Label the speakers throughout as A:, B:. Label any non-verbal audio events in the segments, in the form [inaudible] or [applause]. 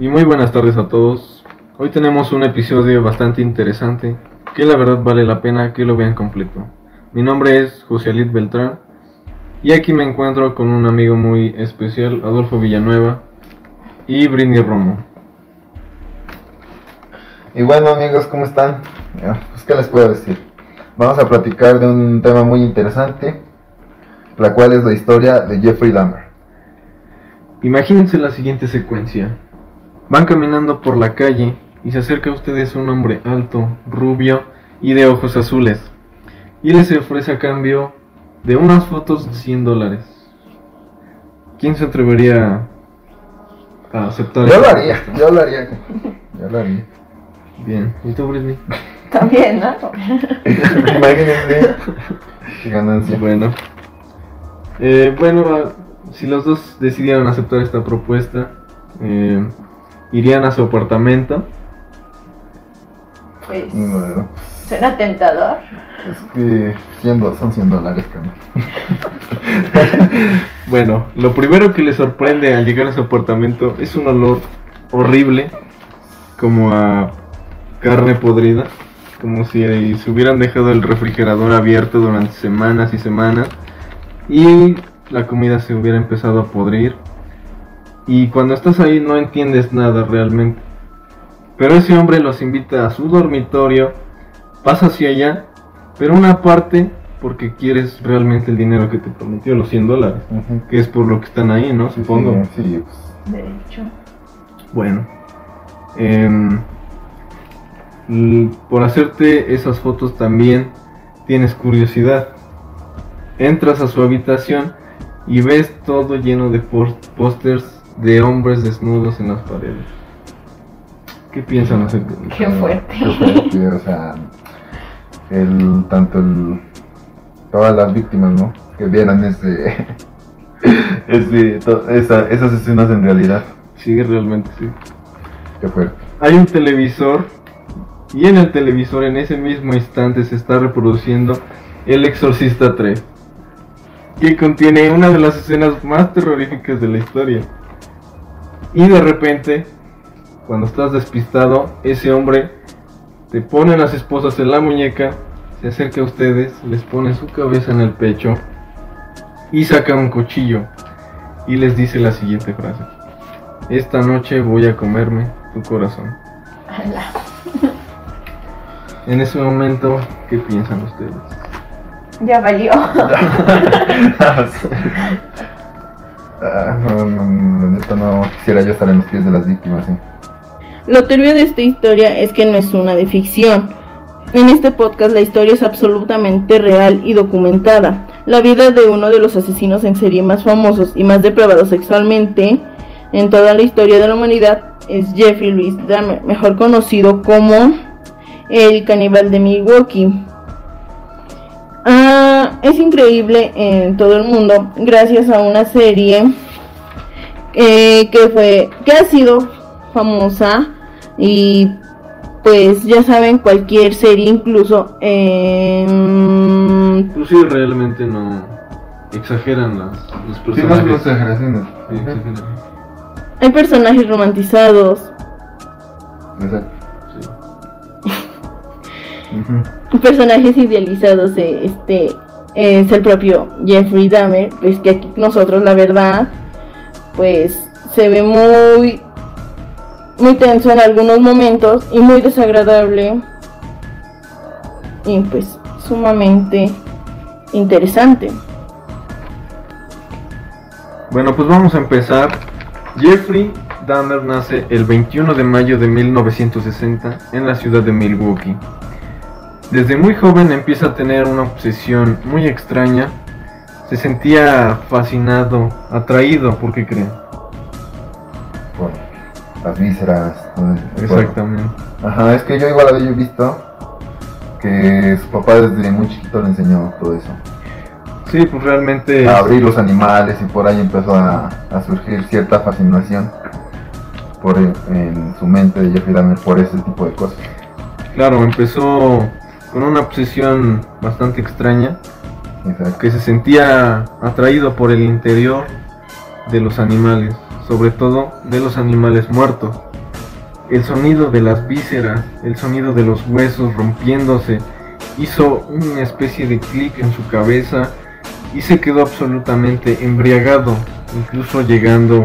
A: y muy buenas tardes a todos. Hoy tenemos un episodio bastante interesante que la verdad vale la pena que lo vean completo. Mi nombre es José Alit Beltrán y aquí me encuentro con un amigo muy especial, Adolfo Villanueva y Britney Romo.
B: Y bueno amigos, ¿cómo están? Pues, ¿Qué les puedo decir? Vamos a platicar de un tema muy interesante, la cual es la historia de Jeffrey Dahmer.
A: Imagínense la siguiente secuencia. Van caminando por la calle y se acerca a ustedes un hombre alto, rubio y de ojos azules. Y les ofrece a cambio de unas fotos 100 dólares. ¿Quién se atrevería a aceptar
B: Yo lo haría,
A: propuesta?
B: yo lo haría. [laughs] Yo lo haría.
A: Bien, ¿y tú, Britney? [laughs]
C: También, ¿no? [laughs]
B: Imagínense. Qué ganancia.
A: Bueno, Eh, bueno, si los dos decidieran aceptar esta propuesta, eh, irían a su apartamento.
C: Pues
B: Bueno,
C: suena tentador.
B: es que 100 do- son 100 dólares, carnal. [laughs] [laughs]
A: Bueno, lo primero que les sorprende al llegar a su apartamento es un olor horrible, como a carne podrida, como si se hubieran dejado el refrigerador abierto durante semanas y semanas y la comida se hubiera empezado a podrir. Y cuando estás ahí no entiendes nada realmente. Pero ese hombre los invita a su dormitorio, pasa hacia allá, pero una parte porque quieres realmente el dinero que te prometió, los 100 dólares.
B: Ujú.
A: Que es por lo que están ahí, ¿no? Supongo.
B: Sí, sí, pues,
C: De hecho.
A: Bueno. em, por hacerte esas fotos también tienes curiosidad. Entras a su habitación y ves todo lleno de pósters de hombres desnudos en las paredes. ¿Qué piensan acerca de?
C: Qué fuerte.
B: Qué fuerte, o sea, el, tanto el, todas las víctimas, ¿no? Que vieran ese, [laughs] ese, to- esa- esas escenas en realidad.
A: Sí, realmente sí.
B: Qué fuerte.
A: Hay un televisor y en el televisor en ese mismo instante se está reproduciendo El Exorcista 3, que contiene una de las escenas más terroríficas de la historia. Y de repente, cuando estás despistado, ese hombre te pone las esposas en la muñeca, se acerca a ustedes, les pone su cabeza en el pecho y saca un cuchillo y les dice la siguiente frase. Esta noche voy a comerme tu corazón.
C: Ala.
A: En ese momento, ¿qué piensan ustedes?
C: Ya valió. [laughs] [laughs]
B: Ah, no, no, quisiera yo estar en los pies de las víctimas.
D: Lo turbio de esta historia es que no es una de ficción. En este podcast la historia es absolutamente real y documentada. La vida de uno de los asesinos en serie más famosos y más depravados sexualmente en toda la historia de la humanidad es Jeffrey Louis mejor conocido como el caníbal de Milwaukee. Es increíble en todo el mundo gracias a una serie eh, que fue que ha sido famosa y pues ya saben cualquier serie incluso en
A: Inclusive realmente no exageran las, los
B: Sí,
A: personajes.
B: son exageraciones.
A: Sí, exageran.
D: hay personajes romantizados
B: Exacto.
A: Sí.
D: Personajes idealizados de este es el propio Jeffrey Dahmer pues que aquí nosotros la verdad pues se ve muy muy tenso en algunos momentos y muy desagradable y pues sumamente interesante
A: Bueno, pues vamos a empezar. Jeffrey Dahmer nace el 21 de mayo de 1960 en la ciudad de Milwaukee. Desde muy joven empieza a tener una obsesión muy extraña. Se sentía fascinado, atraído, ¿por qué creen?
B: Por las vísceras. todo eso.
A: Exactamente.
B: Ajá, es que yo igual había visto que su papá desde muy chiquito le enseñó todo eso.
A: Sí, pues realmente...
B: A abrir los animales y por ahí empezó a, a surgir cierta fascinación por en su mente de Jeffrey Dahmer por ese tipo de cosas.
A: Claro, empezó con una obsesión bastante extraña,
B: Exacto.
A: que se sentía atraído por el interior de los animales, sobre todo de los animales muertos. El sonido de las vísceras, el sonido de los huesos rompiéndose, hizo una especie de clic en su cabeza y se quedó absolutamente embriagado, incluso llegando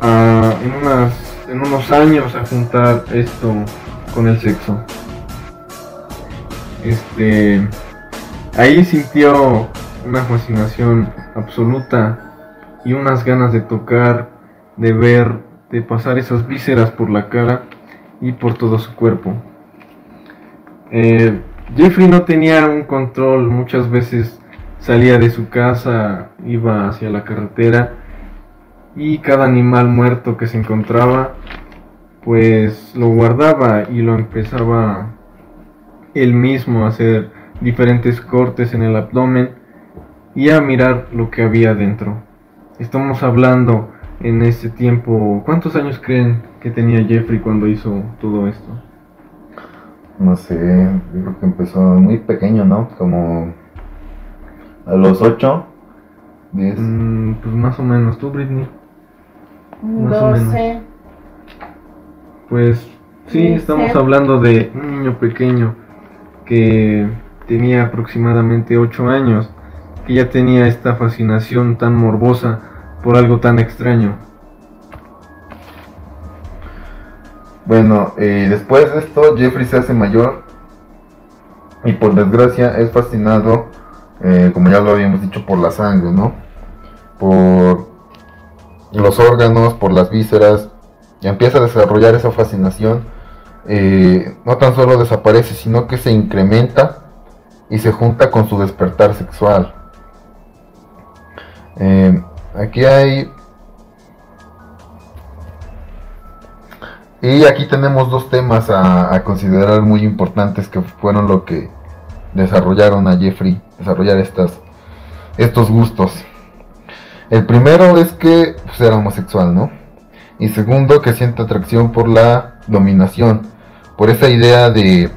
A: a, en, unas, en unos años a juntar esto con el sexo. Este, ahí sintió una fascinación absoluta y unas ganas de tocar, de ver, de pasar esas vísceras por la cara y por todo su cuerpo. Eh, Jeffrey no tenía un control, muchas veces salía de su casa, iba hacia la carretera y cada animal muerto que se encontraba pues lo guardaba y lo empezaba él mismo a hacer diferentes cortes en el abdomen y a mirar lo que había dentro. Estamos hablando en ese tiempo, ¿cuántos años creen que tenía Jeffrey cuando hizo todo esto?
B: No sé, yo creo que empezó muy pequeño, ¿no? Como a los 8, 10.
A: Mm, pues más o menos, tú Britney. Más o menos.
C: 12.
A: Pues sí, estamos hablando de un niño pequeño que tenía aproximadamente 8 años, que ya tenía esta fascinación tan morbosa por algo tan extraño.
B: Bueno, eh, después de esto, Jeffrey se hace mayor y por desgracia es fascinado, eh, como ya lo habíamos dicho, por la sangre, ¿no? Por los órganos, por las vísceras, y empieza a desarrollar esa fascinación. Eh, no tan solo desaparece, sino que se incrementa y se junta con su despertar sexual. Eh, aquí hay Y aquí tenemos dos temas a, considerar muy importantes que fueron lo que desarrollaron a Jeffrey, desarrollar estas, estos gustos. El primero es que pues, era homosexual, ¿no? Y segundo, que siente atracción por la dominación, por esa idea de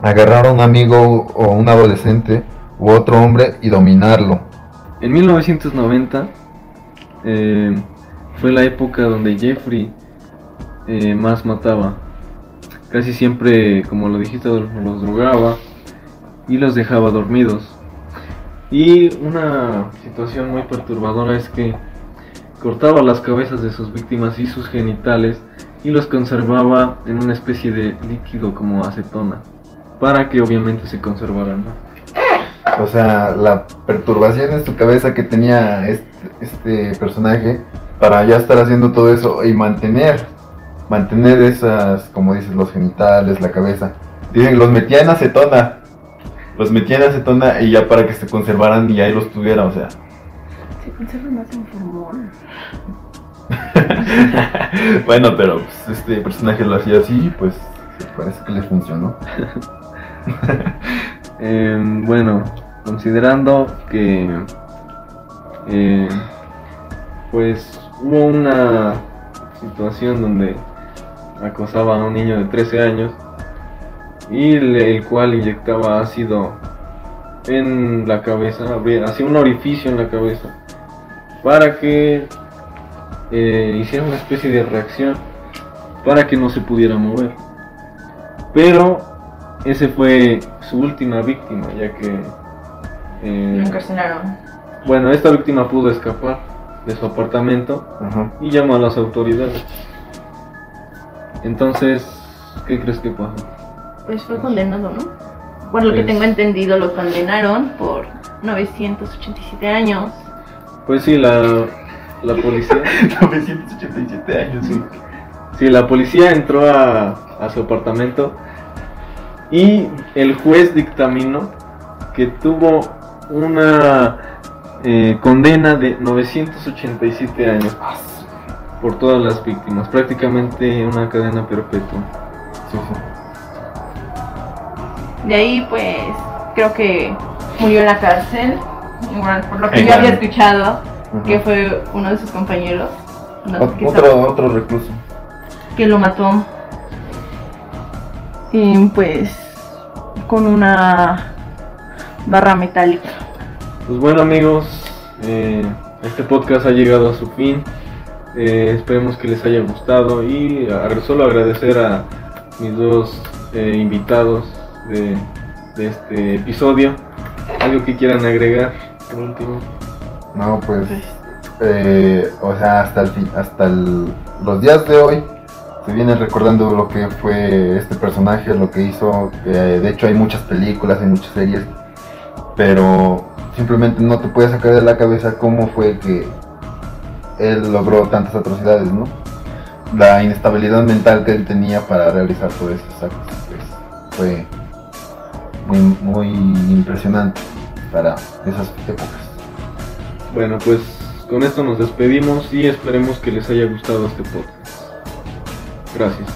B: agarrar a un amigo o un adolescente u otro hombre y dominarlo.
A: En 1990 eh, fue la época donde Jeffrey eh, más mataba. Casi siempre, como lo dijiste, los drogaba y los dejaba dormidos. Y una situación muy perturbadora es que cortaba las cabezas de sus víctimas y sus genitales y los conservaba en una especie de líquido como acetona para que obviamente se conservaran. ¿no?
B: O sea, la perturbación en su cabeza que tenía este, este personaje para ya estar haciendo todo eso y mantener, mantener esas, como dices, los genitales, la cabeza. Dicen, los metía en acetona. Los metía en acetona y ya para que se conservaran y ahí los tuviera, o sea.
C: Se conserva más en formol. [laughs]
B: bueno, pero pues, este personaje lo hacía así pues parece que le funcionó. [laughs]
A: Eh, bueno, considerando que eh, pues hubo una situación donde acosaba a un niño de 13 años y el cual inyectaba ácido en la cabeza, hacía un orificio en la cabeza para que eh, hiciera una especie de reacción para que no se pudiera mover. Pero ese fue su última víctima, ya que eh,
C: Lo encarcelaron.
A: bueno, esta víctima pudo escapar de su apartamento
B: Ajá.
A: y llamó a las autoridades. Entonces, ¿qué crees que pasó?
D: Pues fue condenado, ¿no? Por lo que
A: Pues-
D: tengo entendido, lo condenaron por 987 años.
A: Pues sí, la, la policía. [laughs]
B: 987 años, sí.
A: Sí, la policía entró a, a su apartamento y el juez dictaminó que tuvo una eh, condena de 987 años por todas las víctimas, prácticamente una cadena perpetua.
B: Sí, sí.
D: De ahí, pues, creo que murió en la cárcel. Por lo que yo había escuchado,
B: Ajá.
D: que fue uno de sus compañeros. no sé
B: Ot-
D: qué
B: otro, otro recluso.
D: que lo mató. Y pues con una barra metálica.
A: Pues bueno amigos, eh, este podcast ha llegado a su fin. Eh, esperemos que les haya gustado y a- solo agradecer a mis dos eh, invitados de, de este episodio. ¿Algo que quieran agregar por último?
B: No, pues, eh, o sea, hasta el fin, hasta el- los días de hoy se viene recordando lo que fue este personaje, lo que hizo. eh, de hecho, hay muchas películas, hay muchas series, pero simplemente no te puedes sacar de la cabeza cómo fue que él logró tantas atrocidades, ¿no? La inestabilidad mental que él tenía para realizar todos esos actos, pues, fue muy, muy impresionante para esas épocas.
A: Bueno, pues con esto nos despedimos y esperemos que les haya gustado este podcast. Gracias.